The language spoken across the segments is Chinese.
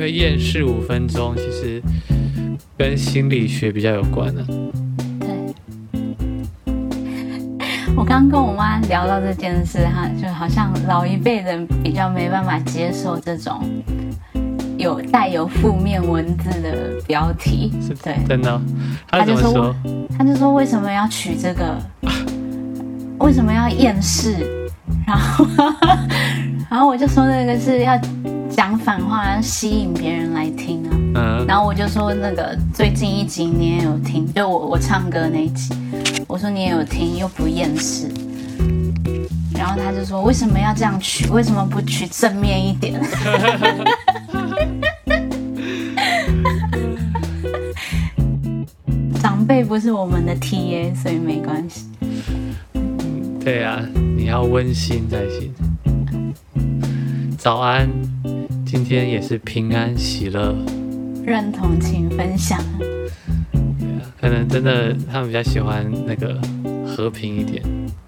因为厌世五分钟其实跟心理学比较有关的。对，我刚跟我妈聊到这件事哈，就好像老一辈人比较没办法接受这种有带有负面文字的标题，对，真的，他就说，他就说为什么要取这个？为什么要厌世？然后，然后我就说那个是要讲反话，吸引别人来听啊。嗯。然后我就说那个最近一集你也有听，就我我唱歌那一集，我说你也有听，又不厌世。然后他就说为什么要这样取？为什么不取正面一点？长辈不是我们的 TA，所以没关系。对啊，你要温馨才行。早安，今天也是平安喜乐。认同，请分享。对啊，可能真的他们比较喜欢那个和平一点。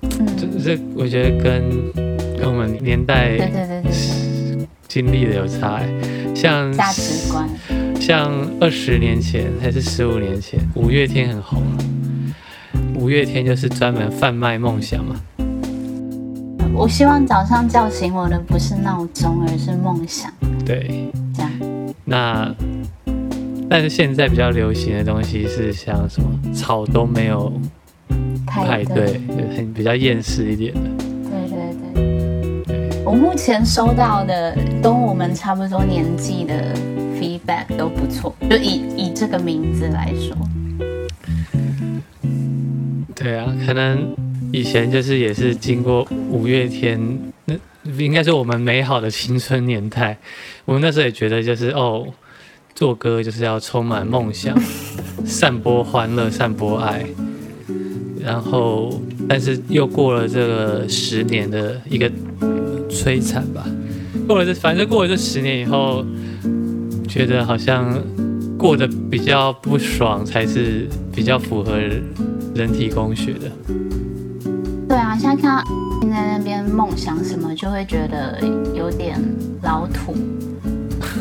嗯，这这我觉得跟跟我们年代对对对对经历的有差。像价值观，像二十年前还是十五年前，五月天很红。五月天就是专门贩卖梦想嘛。我希望早上叫醒我的不是闹钟，而是梦想。对，这样。那，但是现在比较流行的东西是像什么草都没有派对，很比较厌世一点的。对对对。我目前收到的跟我们差不多年纪的 feedback 都不错，就以以这个名字来说。对啊，可能以前就是也是经过五月天，那应该是我们美好的青春年代。我们那时候也觉得就是哦，做歌就是要充满梦想，散播欢乐，散播爱。然后，但是又过了这个十年的一个摧残吧。过了这，反正过了这十年以后，觉得好像过得比较不爽，才是比较符合。人体工学的，现在看到在那边梦想什么，就会觉得有点老土，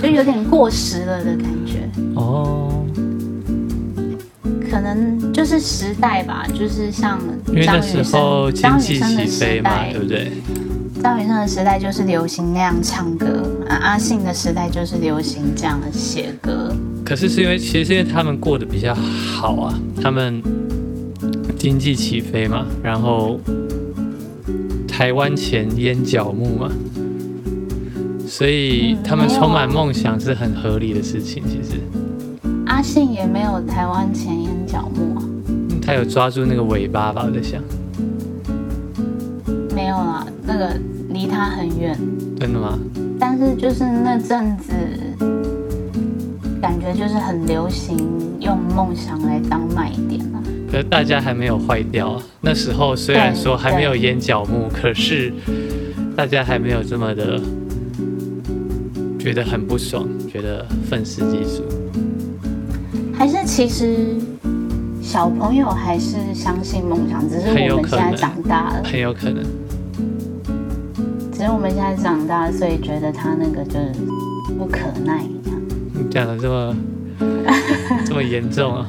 就有点过时了的感觉。哦，可能就是时代吧，就是像张雨生、张雨生的时代，对不对？张雨生的时代就是流行那样唱歌，啊，阿信的时代就是流行这样的写歌。可是是因为，其实因为他们过得比较好啊，他们。经济起飞嘛，然后台湾前烟角木嘛，所以他们充满梦想是很合理的事情。其实阿信也没有台湾前烟角木啊，他有抓住那个尾巴吧？我在想，没有啦，那个离他很远。真的吗？但是就是那阵子，感觉就是很流行用梦想来当卖点。可是大家还没有坏掉啊！那时候虽然说还没有眼角木，可是大家还没有这么的觉得很不爽，觉得愤世嫉俗。还是其实小朋友还是相信梦想，只是我们现在长大了，很有可能。只是我们现在长大，所以觉得他那个就是不可耐。你讲的这么 这么严重啊！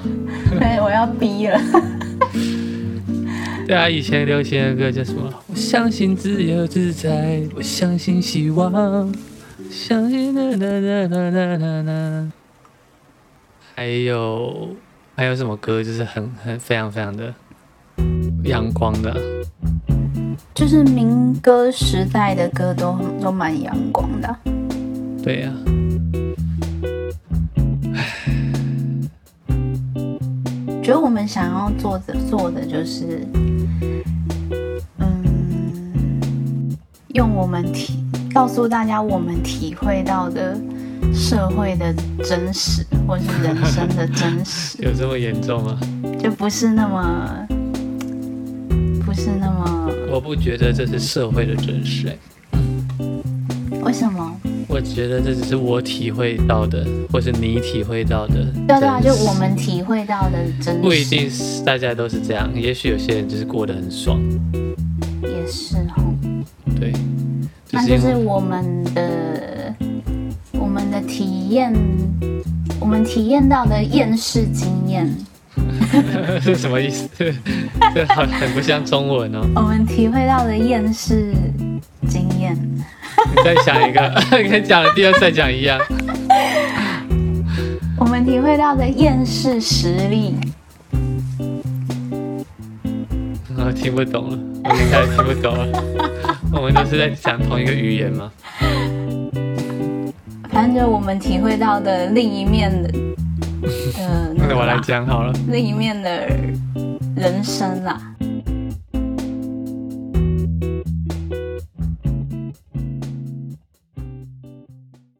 对，我要逼了。对啊，以前流行的歌叫什么？我相信自由自在，我相信希望，相信啦啦啦啦啦啦啦。还有还有什么歌？就是很很非常非常的阳光的。就是民歌时代的歌都都蛮阳光的。对呀。觉得我们想要做的做的就是，嗯，用我们体告诉大家我们体会到的社会的真实，或是人生的真实。有这么严重吗？就不是那么，不是那么。我不觉得这是社会的真实，哎。为什么？我觉得这只是我体会到的，或是你体会到的。对对啊，就我们体会到的真。不一定是大家都是这样，也许有些人就是过得很爽。也是哦。对。那就是我们的我们们的体验，我们体验到的厌世经验，是什么意思？这 好很不像中文哦。我们体会到的厌世经验。你再想一个，跟讲了第二次再讲一样。我们体会到的厌世实力。我听不懂了，我已经开始听不懂了。我们都是在讲同一个语言吗？反正就我们体会到的另一面的，呃，那我来讲好了。另一面的人生啦。